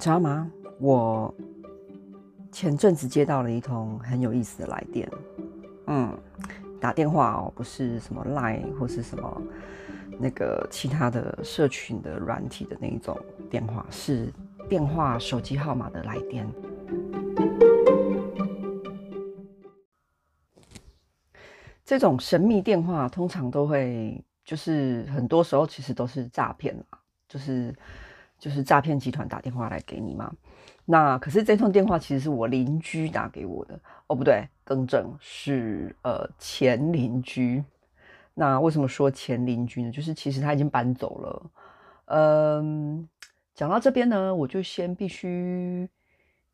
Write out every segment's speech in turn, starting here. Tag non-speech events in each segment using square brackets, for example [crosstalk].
你知道吗？我前阵子接到了一通很有意思的来电，嗯，打电话哦，不是什么 Line 或是什么那个其他的社群的软体的那一种电话，是电话手机号码的来电。这种神秘电话通常都会，就是很多时候其实都是诈骗嘛，就是。就是诈骗集团打电话来给你嘛，那可是这通电话其实是我邻居打给我的哦，不对，更正是呃前邻居。那为什么说前邻居呢？就是其实他已经搬走了。嗯，讲到这边呢，我就先必须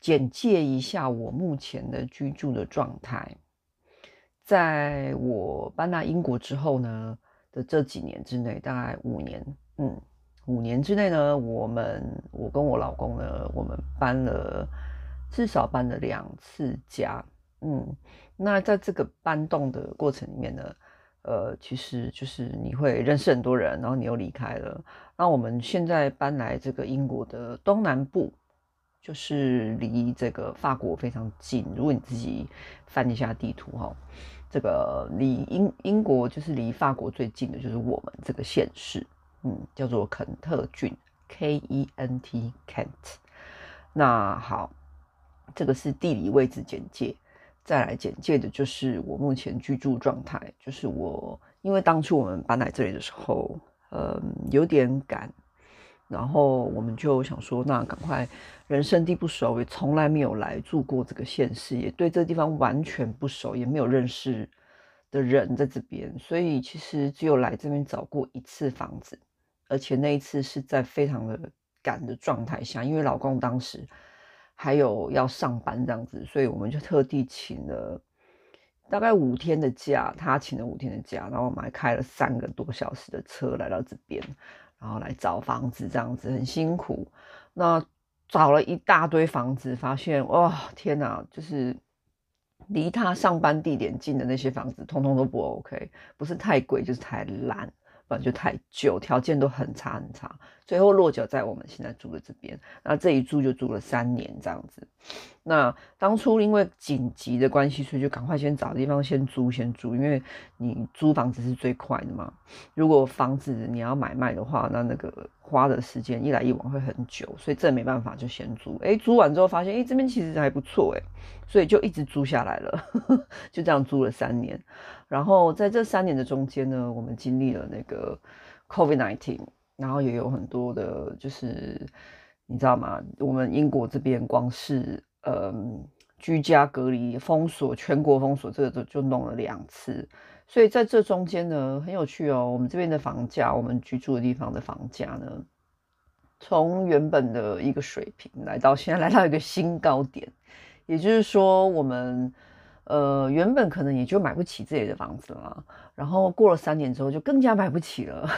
简介一下我目前的居住的状态。在我搬到英国之后呢的这几年之内，大概五年，嗯。五年之内呢，我们我跟我老公呢，我们搬了至少搬了两次家，嗯，那在这个搬动的过程里面呢，呃，其实就是你会认识很多人，然后你又离开了。那我们现在搬来这个英国的东南部，就是离这个法国非常近。如果你自己翻一下地图哈，这个离英英国就是离法国最近的就是我们这个县市。嗯，叫做肯特郡，K-E-N-T Kent。那好，这个是地理位置简介。再来简介的就是我目前居住状态，就是我因为当初我们搬来这里的时候，嗯，有点赶，然后我们就想说，那赶快，人生地不熟，也从来没有来住过这个县市，也对这地方完全不熟，也没有认识的人在这边，所以其实只有来这边找过一次房子。而且那一次是在非常的赶的状态下，因为老公当时还有要上班这样子，所以我们就特地请了大概五天的假，他请了五天的假，然后我们还开了三个多小时的车来到这边，然后来找房子这样子很辛苦。那找了一大堆房子，发现哇天哪，就是离他上班地点近的那些房子，通通都不 OK，不是太贵就是太烂。本来就太久，条件都很差很差，最后落脚在我们现在住的这边。那这一住就住了三年这样子。那当初因为紧急的关系，所以就赶快先找地方先租先住，因为你租房子是最快的嘛。如果房子你要买卖的话，那那个花的时间一来一往会很久，所以这没办法就先租。哎，租完之后发现，哎，这边其实还不错，哎，所以就一直租下来了，[laughs] 就这样租了三年。然后在这三年的中间呢，我们经历了那个 COVID-19，然后也有很多的，就是你知道吗？我们英国这边光是嗯居家隔离、封锁、全国封锁，这个就就弄了两次。所以在这中间呢，很有趣哦。我们这边的房价，我们居住的地方的房价呢，从原本的一个水平来到现在来到一个新高点，也就是说我们。呃，原本可能也就买不起自己的房子了，然后过了三年之后就更加买不起了。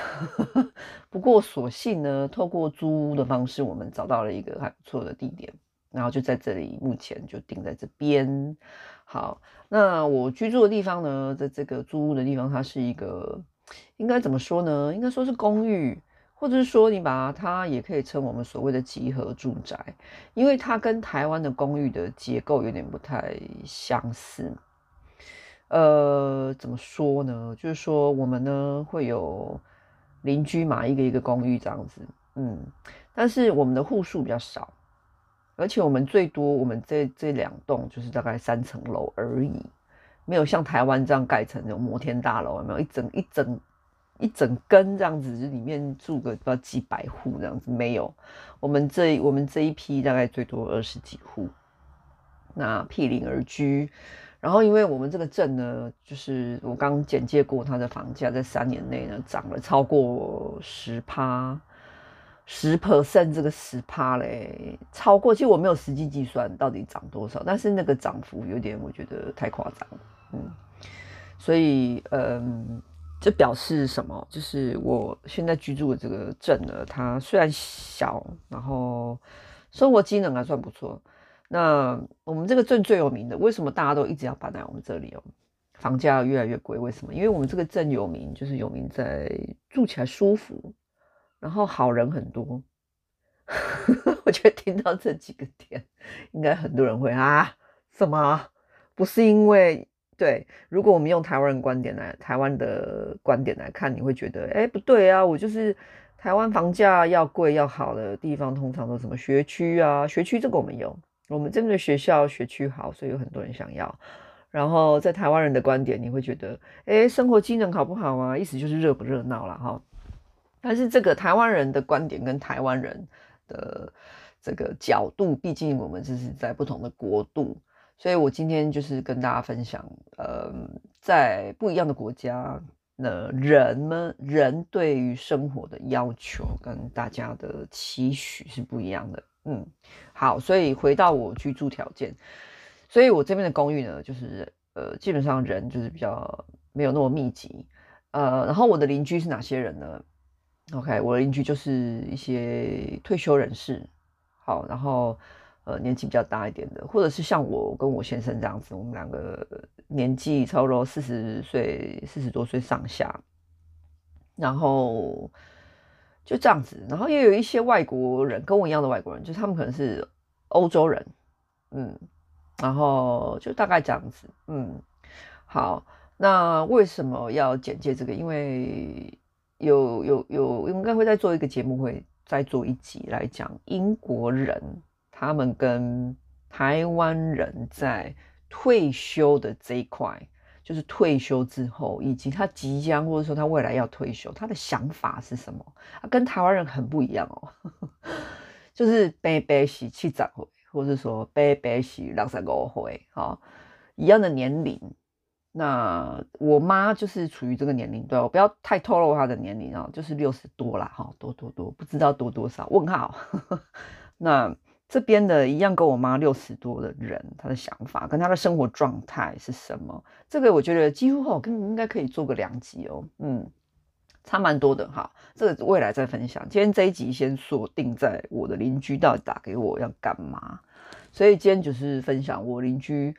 [laughs] 不过所幸呢，透过租屋的方式，我们找到了一个还不错的地点，然后就在这里，目前就定在这边。好，那我居住的地方呢，在这个租屋的地方，它是一个应该怎么说呢？应该说是公寓。或者是说，你把它也可以称我们所谓的集合住宅，因为它跟台湾的公寓的结构有点不太相似。呃，怎么说呢？就是说，我们呢会有邻居嘛，一个一个公寓这样子，嗯，但是我们的户数比较少，而且我们最多我们这这两栋就是大概三层楼而已，没有像台湾这样盖成那种摩天大楼，有没有一整一整。一整根这样子，就里面住个不知道几百户这样子，没有。我们这我们这一批大概最多二十几户，那毗邻而居。然后因为我们这个镇呢，就是我刚简介过，它的房价在三年内呢涨了超过十趴，十 percent 这个十趴嘞，超过。其实我没有实际计算到底涨多少，但是那个涨幅有点，我觉得太夸张。嗯，所以嗯。这表示什么？就是我现在居住的这个镇呢，它虽然小，然后生活机能还算不错。那我们这个镇最有名的，为什么大家都一直要搬来我们这里哦？房价越来越贵，为什么？因为我们这个镇有名，就是有名在住起来舒服，然后好人很多。[laughs] 我觉得听到这几个点，应该很多人会啊，什么？不是因为对？如果我们用台湾人观点来，台湾的观点来看，你会觉得，哎，不对啊，我就是台湾房价要贵要好的地方，通常都什么学区啊？学区这个我们有，我们这边的学校学区好，所以有很多人想要。然后在台湾人的观点，你会觉得，哎，生活机能好不好啊？意思就是热不热闹了哈。但是这个台湾人的观点跟台湾人的这个角度，毕竟我们这是在不同的国度，所以我今天就是跟大家分享，呃，在不一样的国家，那人们人对于生活的要求跟大家的期许是不一样的。嗯，好，所以回到我居住条件。所以我这边的公寓呢，就是呃，基本上人就是比较没有那么密集，呃，然后我的邻居是哪些人呢？OK，我的邻居就是一些退休人士，好，然后呃年纪比较大一点的，或者是像我跟我先生这样子，我们两个年纪差不多四十岁、四十多岁上下，然后就这样子，然后也有一些外国人跟我一样的外国人，就是他们可能是欧洲人，嗯。然后就大概这样子，嗯，好，那为什么要简介这个？因为有有有，应该会再做一个节目，会再做一集来讲英国人他们跟台湾人在退休的这一块，就是退休之后，以及他即将或者说他未来要退休，他的想法是什么？啊，跟台湾人很不一样哦，[laughs] 就是白白喜气长会。或是说伯伯是六十五岁，哈，一样的年龄。那我妈就是处于这个年龄段，我不要太透露她的年龄啊，就是六十多啦，哈，多多多，不知道多多少？问号。[laughs] 那这边的一样跟我妈六十多的人，他的想法跟他的生活状态是什么？这个我觉得几乎哈，跟应该可以做个两集哦，嗯。差蛮多的哈，这个未来再分享。今天这一集先锁定在我的邻居到底打给我要干嘛，所以今天就是分享我邻居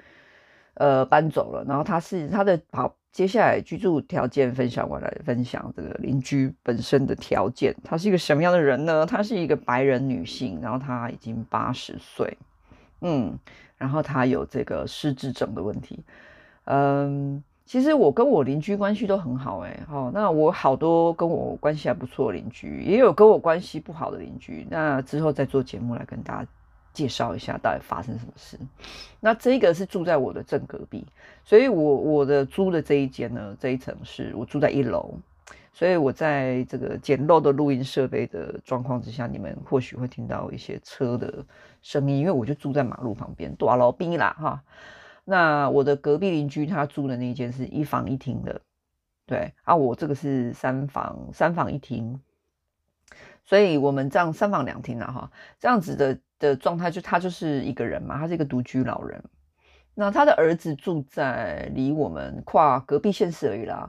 呃搬走了，然后他是他的好，接下来居住条件分享完来分享这个邻居本身的条件，他是一个什么样的人呢？他是一个白人女性，然后他已经八十岁，嗯，然后他有这个失智症的问题，嗯。其实我跟我邻居关系都很好哎，好，那我好多跟我关系还不错的邻居，也有跟我关系不好的邻居。那之后再做节目来跟大家介绍一下到底发生什么事。那这个是住在我的正隔壁，所以我我的租的这一间呢，这一层是我住在一楼，所以我在这个简陋的录音设备的状况之下，你们或许会听到一些车的声音，因为我就住在马路旁边，大路边啦哈。那我的隔壁邻居他住的那间是一房一厅的，对啊，我这个是三房三房一厅，所以我们这样三房两厅了哈，这样子的的状态就他就是一个人嘛，他是一个独居老人。那他的儿子住在离我们跨隔壁县市而已啦，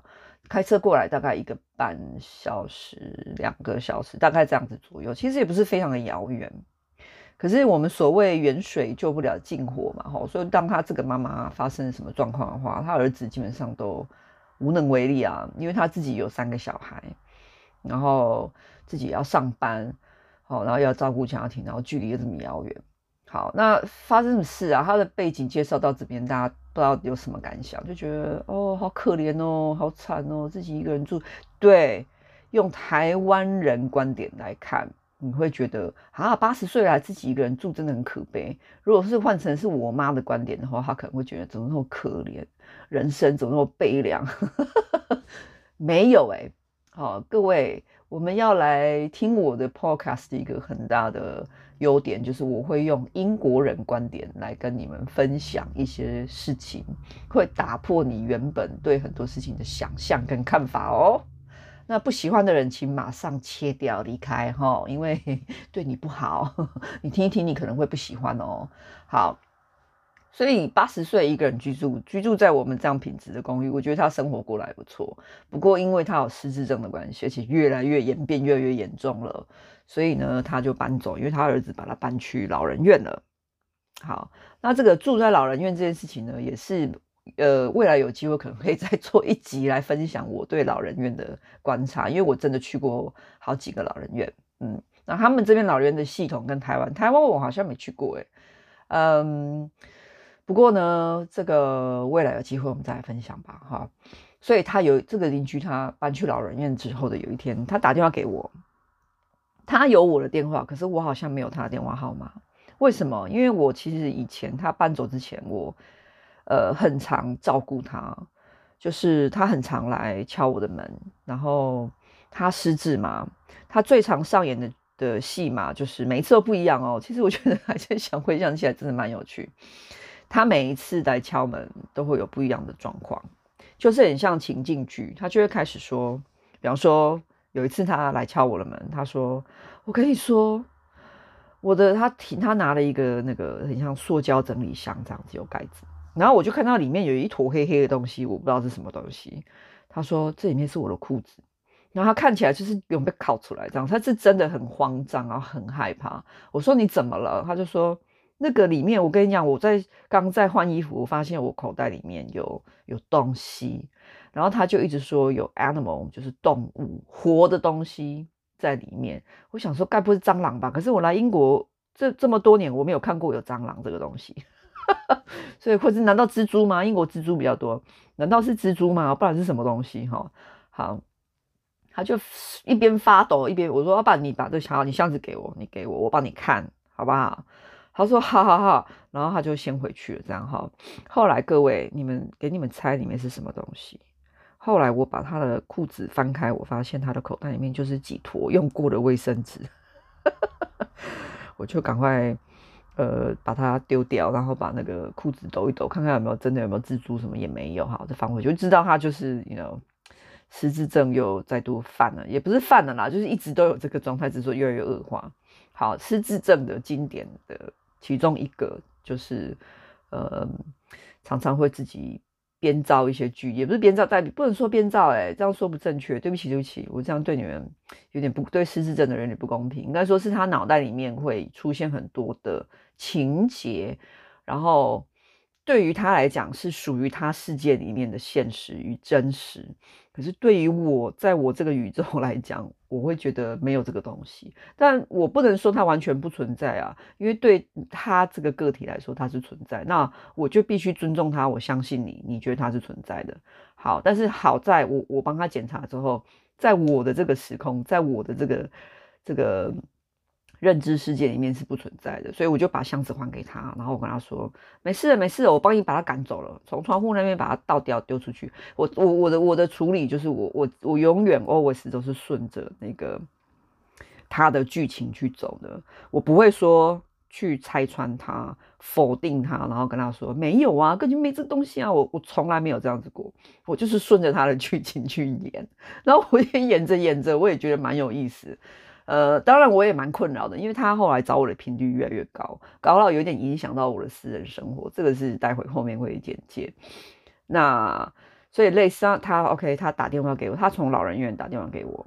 开车过来大概一个半小时两个小时，大概这样子左右，其实也不是非常的遥远。可是我们所谓远水救不了近火嘛，吼，所以当他这个妈妈发生什么状况的话，他儿子基本上都无能为力啊，因为他自己有三个小孩，然后自己要上班，好，然后要照顾家庭，然后距离又这么遥远，好，那发生什么事啊？他的背景介绍到这边，大家不知道有什么感想？就觉得哦，好可怜哦，好惨哦，自己一个人住。对，用台湾人观点来看。你会觉得啊，八十岁了自己一个人住真的很可悲。如果是换成是我妈的观点的话，她可能会觉得怎么那么可怜，人生怎么那么悲凉？[laughs] 没有哎、好，各位，我们要来听我的 podcast 一个很大的优点就是我会用英国人观点来跟你们分享一些事情，会打破你原本对很多事情的想象跟看法哦。那不喜欢的人，请马上切掉离开哈，因为 [laughs] 对你不好。[laughs] 你听一听，你可能会不喜欢哦。好，所以八十岁一个人居住，居住在我们这样品质的公寓，我觉得他生活过来不错。不过因为他有失智症的关系，而且越来越演变，越来越严重了，所以呢，他就搬走，因为他儿子把他搬去老人院了。好，那这个住在老人院这件事情呢，也是。呃，未来有机会可能可以再 [laughs] 做一集来分享我对老人院的观察，因为我真的去过好几个老人院，嗯，那他们这边老人院的系统跟台湾，台湾我好像没去过诶。嗯，不过呢，这个未来有机会我们再来分享吧，哈。所以他有这个邻居，他搬去老人院之后的有一天，他打电话给我，他有我的电话，可是我好像没有他的电话号码。为什么？因为我其实以前他搬走之前，我呃很常照顾他，就是他很常来敲我的门，然后他失智嘛，他最常上演的。的戏码就是每一次都不一样哦。其实我觉得还是想回想起来，真的蛮有趣。他每一次来敲门都会有不一样的状况，就是很像情境剧。他就会开始说，比方说有一次他来敲我的门，他说：“我跟你说，我的他提他拿了一个那个很像塑胶整理箱这样子有盖子，然后我就看到里面有一坨黑黑的东西，我不知道是什么东西。他说这里面是我的裤子。”然后他看起来就是有被烤出来这样，他是真的很慌张，然后很害怕。我说你怎么了？他就说那个里面，我跟你讲，我在刚在换衣服，我发现我口袋里面有有东西。然后他就一直说有 animal，就是动物活的东西在里面。我想说该不是蟑螂吧？可是我来英国这这么多年，我没有看过有蟑螂这个东西。[laughs] 所以或者难道蜘蛛吗？英国蜘蛛比较多，难道是蜘蛛吗？不然是什么东西？哈，好。他就一边发抖一边我说：“老板，你把这箱你箱子给我，你给我，我帮你看好不好？”他说：“好好好。”然后他就先回去了，这样哈。后来各位，你们给你们猜里面是什么东西？后来我把他的裤子翻开，我发现他的口袋里面就是几坨用过的卫生纸，[laughs] 我就赶快呃把它丢掉，然后把那个裤子抖一抖，看看有没有真的有没有蜘蛛什么也没有，哈，再放回去，就知道他就是，you know。失智症又再度犯了，也不是犯了啦，就是一直都有这个状态，只是说越来越恶化。好，失智症的经典的其中一个就是，呃，常常会自己编造一些剧，也不是编造代，不能说编造，哎，这样说不正确，对不起，对不起，我这样对你们有点不对，失智症的人有点不公平，应该说是他脑袋里面会出现很多的情节，然后。对于他来讲是属于他世界里面的现实与真实，可是对于我，在我这个宇宙来讲，我会觉得没有这个东西。但我不能说它完全不存在啊，因为对他这个个体来说，它是存在。那我就必须尊重他，我相信你，你觉得它是存在的。好，但是好在我我帮他检查之后，在我的这个时空，在我的这个这个。认知世界里面是不存在的，所以我就把箱子还给他，然后我跟他说：“没事了，没事了，我帮你把他赶走了，从窗户那边把他倒掉丢出去。我我我的我的处理就是我我我永远 always 都是顺着那个他的剧情去走的，我不会说去拆穿他、否定他，然后跟他说没有啊，根本没这东西啊，我我从来没有这样子过，我就是顺着他的剧情去演，[laughs] 然后我也演着演着，我也觉得蛮有意思。”呃，当然我也蛮困扰的，因为他后来找我的频率越来越高，高到有点影响到我的私人生活。这个是待会后面会简介。那所以类似，他 OK，他打电话给我，他从老人院打电话给我，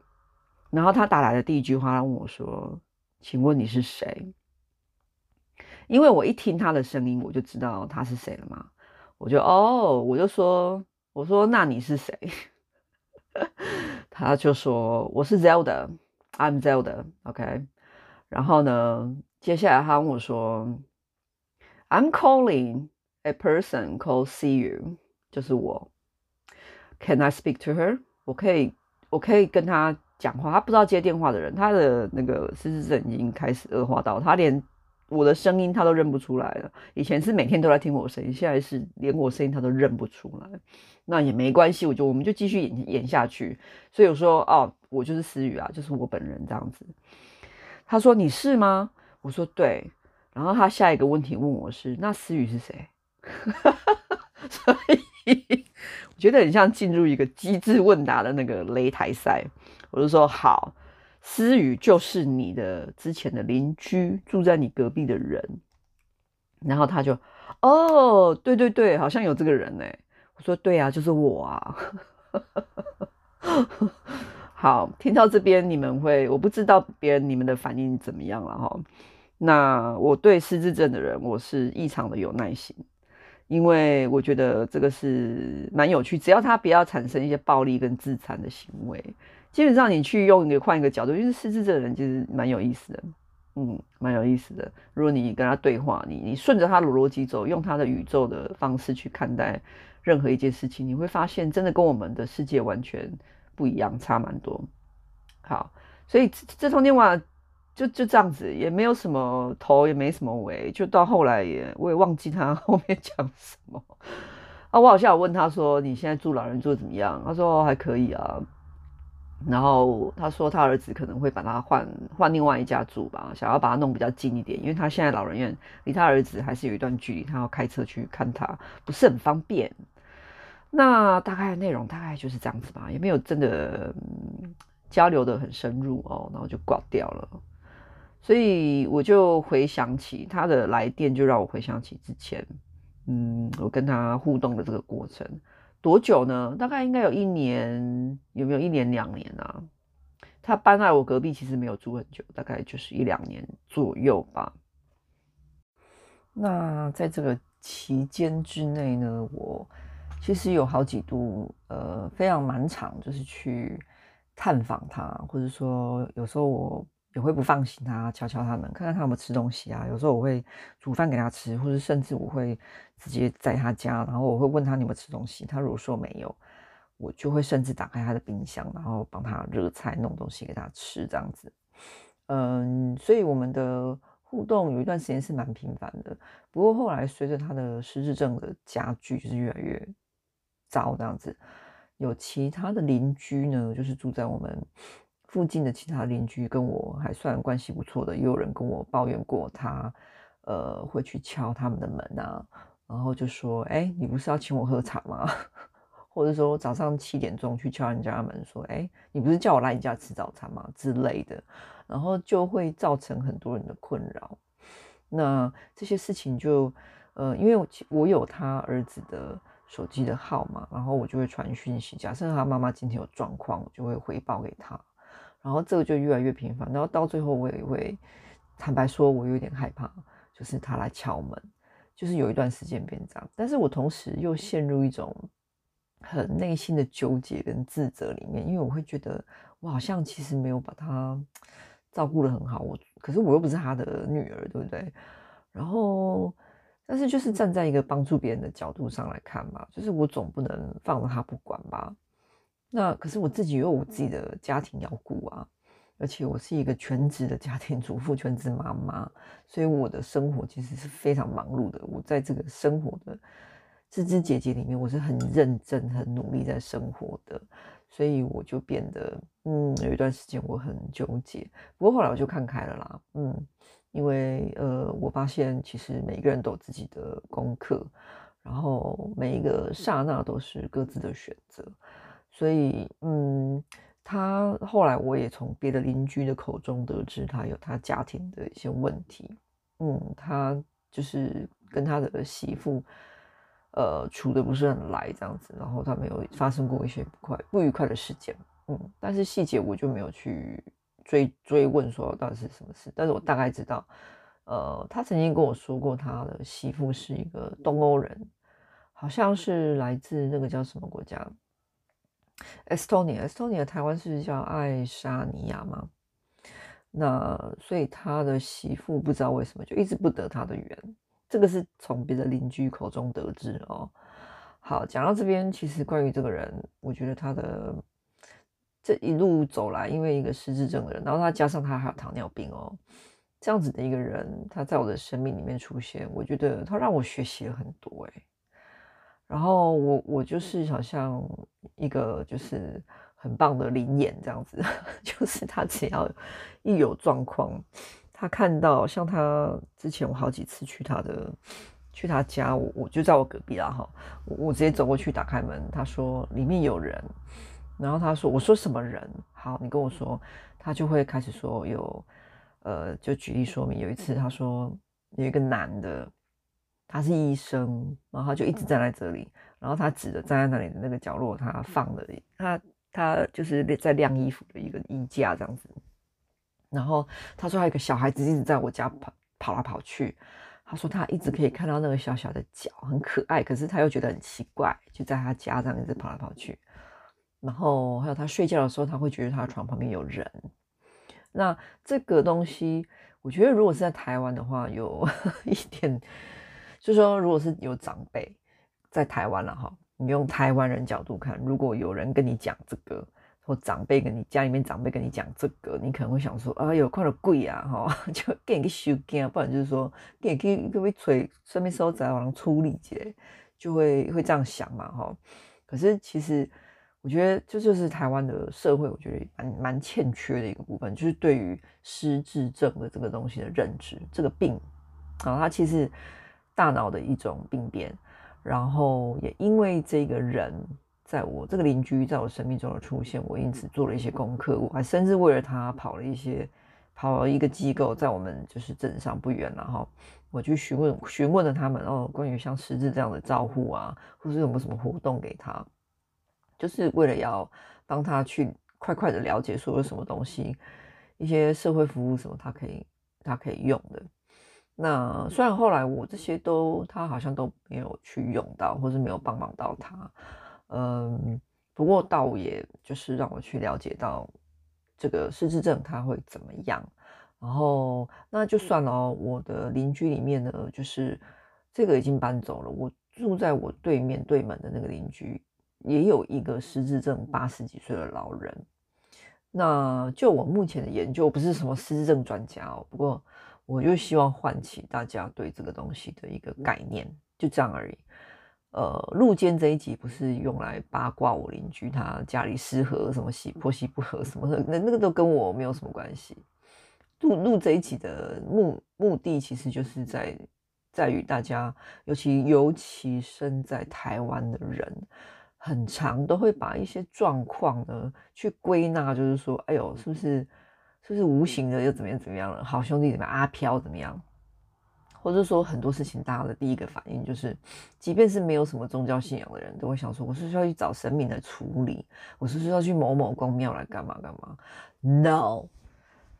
然后他打来的第一句话，他问我说：“请问你是谁？”因为我一听他的声音，我就知道他是谁了嘛。我就哦，我就说，我说那你是谁？[laughs] 他就说我是 Zelda。I'm Zelda，OK，然后呢，接下来他跟我说，I'm calling a person called Siyu，就是我，Can I speak to her？我可以，我可以跟他讲话。他不知道接电话的人，他的那个失智症已经开始恶化到他连我的声音他都认不出来了。以前是每天都在听我声音，现在是连我声音他都认不出来。那也没关系，我就我们就继续演演下去。所以我说哦。我就是思雨啊，就是我本人这样子。他说，你是吗？我说对。然后他下一个问题问我是，那思雨是谁？[laughs] 所以我觉得很像进入一个机智问答的那个擂台赛。我就说好，思雨就是你的之前的邻居，住在你隔壁的人。然后他就哦，对对对，好像有这个人呢。我说对啊，就是我啊。[laughs] 好，听到这边你们会，我不知道别人你们的反应怎么样了哈。那我对失智症的人，我是异常的有耐心，因为我觉得这个是蛮有趣，只要他不要产生一些暴力跟自残的行为，基本上你去用一个换一个角度，就是狮子这个人其实蛮有意思的，嗯，蛮有意思的。如果你跟他对话，你你顺着他的逻辑走，用他的宇宙的方式去看待任何一件事情，你会发现真的跟我们的世界完全不一样，差蛮多。好，所以这通电话就就这样子，也没有什么头，也没什么尾，就到后来也我也忘记他后面讲什么。啊，我好像有问他说：“你现在住老人住怎么样？”他说：“还可以啊。”然后他说他儿子可能会把他换换另外一家住吧，想要把他弄比较近一点，因为他现在老人院离他儿子还是有一段距离，他要开车去看他，不是很方便。那大概内容大概就是这样子吧，也没有真的、嗯、交流的很深入哦，然后就挂掉了。所以我就回想起他的来电，就让我回想起之前。嗯，我跟他互动的这个过程多久呢？大概应该有一年，有没有一年两年啊？他搬来我隔壁，其实没有住很久，大概就是一两年左右吧。那在这个期间之内呢，我其实有好几度，呃，非常蛮长，就是去探访他，或者说有时候我。也会不放心他，敲敲他们，看看他有没有吃东西啊。有时候我会煮饭给他吃，或者甚至我会直接在他家，然后我会问他你有没有吃东西。他如果说没有，我就会甚至打开他的冰箱，然后帮他热菜、弄东西给他吃，这样子。嗯，所以我们的互动有一段时间是蛮频繁的。不过后来随着他的失智症的加剧，就是越来越糟这样子。有其他的邻居呢，就是住在我们。附近的其他邻居跟我还算关系不错的，也有人跟我抱怨过他，呃，会去敲他们的门啊，然后就说：“哎、你不是要请我喝茶吗？” [laughs] 或者说早上七点钟去敲人家门，说：“哎、你不是叫我来你家吃早餐吗？”之类的，然后就会造成很多人的困扰。那这些事情就，呃，因为我我有他儿子的手机的号码，然后我就会传讯息。假设他妈妈今天有状况，我就会回报给他。然后这个就越来越频繁，然后到最后我也会坦白说，我有点害怕，就是他来敲门，就是有一段时间变这样，但是我同时又陷入一种很内心的纠结跟自责里面，因为我会觉得我好像其实没有把他照顾得很好，我可是我又不是他的女儿，对不对？然后，但是就是站在一个帮助别人的角度上来看吧，就是我总不能放着他不管吧。那可是我自己有我自己的家庭要顾啊，而且我是一个全职的家庭主妇、[laughs] 全职妈妈，所以我的生活其实是非常忙碌的。我在这个生活的枝枝节节里面，我是很认真、很努力在生活的，所以我就变得，嗯，有一段时间我很纠结。不过后来我就看开了啦，嗯，因为呃，我发现其实每个人都有自己的功课，然后每一个刹那都是各自的选择。所以，嗯，他后来我也从别的邻居的口中得知，他有他家庭的一些问题。嗯，他就是跟他的媳妇，呃，处的不是很来这样子，然后他们有发生过一些不快、不愉快的事件。嗯，但是细节我就没有去追追问说到底是什么事，但是我大概知道，呃，他曾经跟我说过，他的媳妇是一个东欧人，好像是来自那个叫什么国家？Estonia，Estonia，台湾是叫爱沙尼亚吗？那所以他的媳妇不知道为什么就一直不得他的缘，这个是从别的邻居口中得知哦。好，讲到这边，其实关于这个人，我觉得他的这一路走来，因为一个失智症的人，然后他加上他还有糖尿病哦，这样子的一个人，他在我的生命里面出现，我觉得他让我学习了很多诶。然后我我就是好像一个就是很棒的灵眼这样子，[laughs] 就是他只要一有状况，他看到像他之前我好几次去他的去他家，我我就在我隔壁啦哈，我我直接走过去打开门，他说里面有人，然后他说我说什么人？好，你跟我说，他就会开始说有呃，就举例说明，有一次他说有一个男的。他是医生，然后他就一直站在这里，然后他指着站在那里的那个角落，他放了他他就是在晾衣服的一个衣架这样子。然后他说还有一个小孩子一直在我家跑跑来跑去，他说他一直可以看到那个小小的脚很可爱，可是他又觉得很奇怪，就在他家这样一直跑来跑去。然后还有他睡觉的时候，他会觉得他的床旁边有人。那这个东西，我觉得如果是在台湾的话，有 [laughs] 一点，就是说，如果是有长辈在台湾了哈，你用台湾人角度看，如果有人跟你讲这个，或长辈跟你家里面长辈跟你讲这个，你可能会想说，啊，有看到贵啊，哈，[laughs] 就给你个修件，不然就是说，给你去各位吹顺便收窄往处理起就会会这样想嘛，哈。可是其实。我觉得这就是台湾的社会，我觉得蛮蛮欠缺的一个部分，就是对于失智症的这个东西的认知。这个病啊，它其实大脑的一种病变。然后也因为这个人，在我这个邻居在我生命中的出现，我因此做了一些功课，我还甚至为了他跑了一些，跑了一个机构，在我们就是镇上不远，然后我去询问询问了他们哦，关于像失智这样的照护啊，或是有没有什么活动给他。就是为了要帮他去快快的了解说有什么东西，一些社会服务什么他可以他可以用的。那虽然后来我这些都他好像都没有去用到，或是没有帮忙到他，嗯，不过倒也就是让我去了解到这个失智症他会怎么样。然后那就算了，我的邻居里面呢，就是这个已经搬走了，我住在我对面对门的那个邻居。也有一个失智症八十几岁的老人，那就我目前的研究不是什么失智症专家哦，不过我就希望唤起大家对这个东西的一个概念，就这样而已。呃，路间这一集不是用来八卦我邻居他家里失和什么喜婆媳不和什么的，那那个都跟我没有什么关系。录录这一集的目目的其实就是在在于大家，尤其尤其身在台湾的人。很常都会把一些状况呢去归纳，就是说，哎呦，是不是是不是无形的又怎么样怎么样了？好兄弟怎么样？阿飘怎么样？或者说很多事情，大家的第一个反应就是，即便是没有什么宗教信仰的人，都会想说，我是不是要去找神明来处理？我是不是要去某某公庙来干嘛干嘛？No，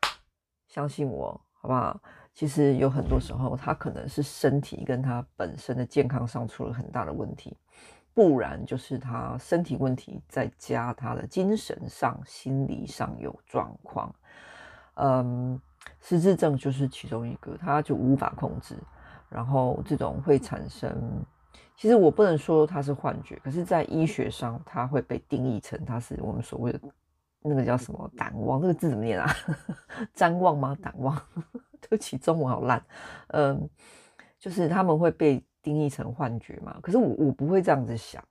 [sniffs] 相信我，好不好？其实有很多时候，他可能是身体跟他本身的健康上出了很大的问题。不然就是他身体问题，再加他的精神上、心理上有状况。嗯，失智症就是其中一个，他就无法控制，然后这种会产生。其实我不能说他是幻觉，可是，在医学上，他会被定义成他是我们所谓的那个叫什么胆妄，这个字怎么念啊？[laughs] 譫妄吗？胆妄？[laughs] 对不起，中文好烂。嗯，就是他们会被。定义成幻觉嘛？可是我我不会这样子想、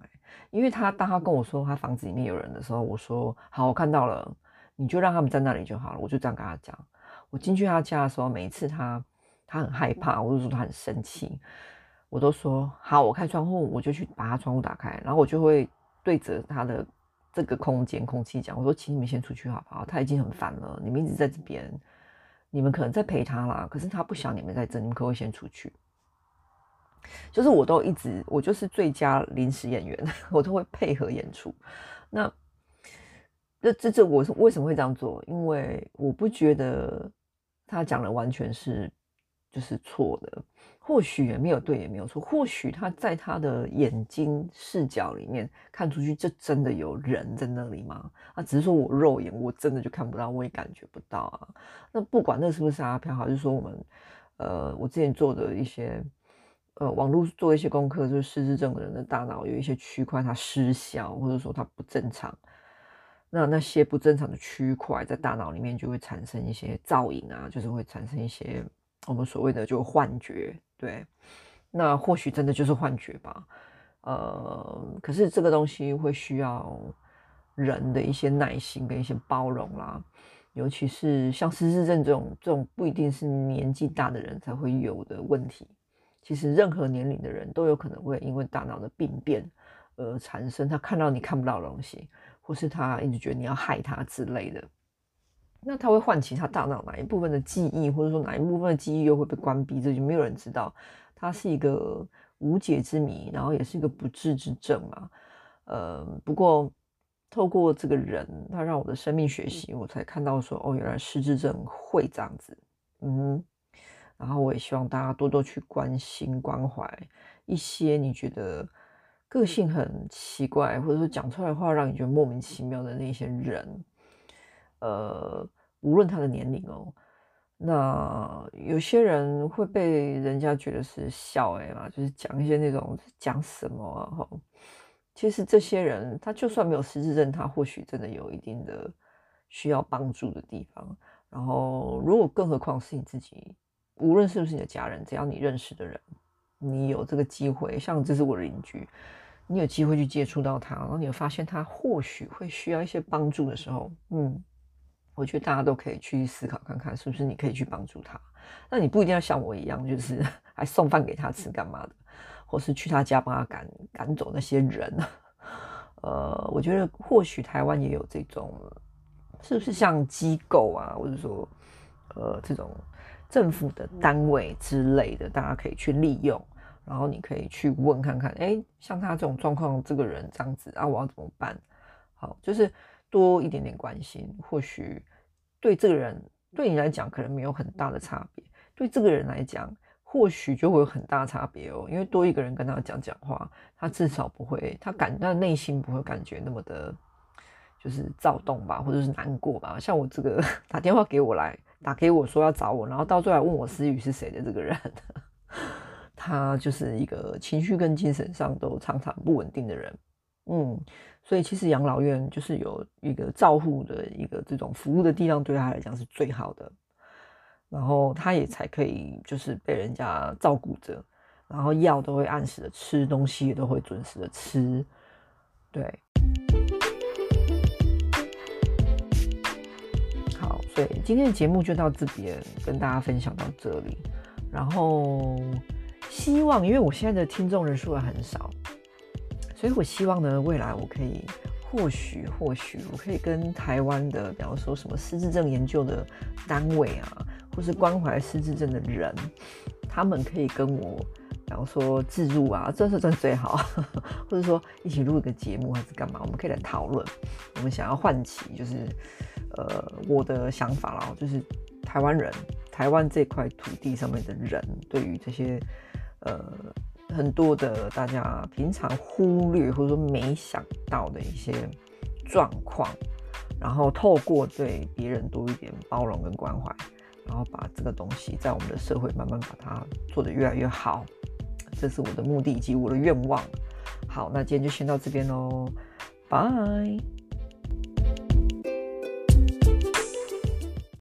因为他当他跟我说他房子里面有人的时候，我说好，我看到了，你就让他们在那里就好了。我就这样跟他讲。我进去他家的时候，每一次他他很害怕，我就说他很生气，我都说好，我开窗户，我就去把他窗户打开，然后我就会对着他的这个空间空气讲，我说请你们先出去好不好？他已经很烦了，你们一直在这边，你们可能在陪他啦，可是他不想你们在这，你们可不可以先出去？就是我都一直，我就是最佳临时演员，[laughs] 我都会配合演出。那这这这，我是为什么会这样做？因为我不觉得他讲的完全是就是错的，或许也没有对，也没有错。或许他在他的眼睛视角里面看出去，这真的有人在那里吗？啊，只是说我肉眼我真的就看不到，我也感觉不到啊。那不管那是不是阿飘，还是说我们呃，我之前做的一些。呃，网络做一些功课，就是失智症的人的大脑有一些区块它失效，或者说它不正常。那那些不正常的区块在大脑里面就会产生一些噪音啊，就是会产生一些我们所谓的就幻觉。对，那或许真的就是幻觉吧。呃，可是这个东西会需要人的一些耐心跟一些包容啦，尤其是像失智症这种这种不一定是年纪大的人才会有的问题。其实任何年龄的人都有可能会因为大脑的病变而产生，他看到你看不到的东西，或是他一直觉得你要害他之类的，那他会唤起他大脑哪一部分的记忆，或者说哪一部分的记忆又会被关闭，这就没有人知道。它是一个无解之谜，然后也是一个不治之症嘛。呃，不过透过这个人，他让我的生命学习，我才看到说，哦，原来失智症会这样子，嗯。然后我也希望大家多多去关心关怀一些你觉得个性很奇怪，或者说讲出来的话让你觉得莫名其妙的那些人，呃，无论他的年龄哦，那有些人会被人家觉得是笑哎嘛，就是讲一些那种讲什么啊哈。其实这些人他就算没有失智症，他或许真的有一定的需要帮助的地方。然后，如果更何况是你自己，无论是不是你的家人，只要你认识的人，你有这个机会，像这是我的邻居。你有机会去接触到他，然后你会发现他或许会需要一些帮助的时候，嗯，我觉得大家都可以去思考看看，是不是你可以去帮助他。那你不一定要像我一样，就是 [laughs] 还送饭给他吃干嘛的，或是去他家帮他赶赶走那些人。呃，我觉得或许台湾也有这种，是不是像机构啊，或者说呃这种政府的单位之类的，大家可以去利用。然后你可以去问看看，哎，像他这种状况，这个人这样子啊，我要怎么办？好，就是多一点点关心，或许对这个人对你来讲可能没有很大的差别，对这个人来讲，或许就会有很大差别哦。因为多一个人跟他讲讲话，他至少不会，他感他内心不会感觉那么的，就是躁动吧，或者是难过吧。像我这个打电话给我来，打给我说要找我，然后到最后问我思雨是谁的这个人。他就是一个情绪跟精神上都常常不稳定的人，嗯，所以其实养老院就是有一个照护的一个这种服务的地方，对他来讲是最好的，然后他也才可以就是被人家照顾着，然后药都会按时的吃，东西也都会准时的吃，对，好，所以今天的节目就到这边，跟大家分享到这里，然后。希望，因为我现在的听众人数还很少，所以我希望呢，未来我可以，或许，或许我可以跟台湾的，比方说什么失智症研究的单位啊，或是关怀失智症的人，他们可以跟我，比方说自入啊，这是真最好，[laughs] 或者说一起录一个节目还是干嘛，我们可以来讨论，我们想要唤起，就是呃我的想法啦，就是台湾人，台湾这块土地上面的人，对于这些。呃，很多的大家平常忽略或者说没想到的一些状况，然后透过对别人多一点包容跟关怀，然后把这个东西在我们的社会慢慢把它做得越来越好，这是我的目的以及我的愿望。好，那今天就先到这边喽，拜。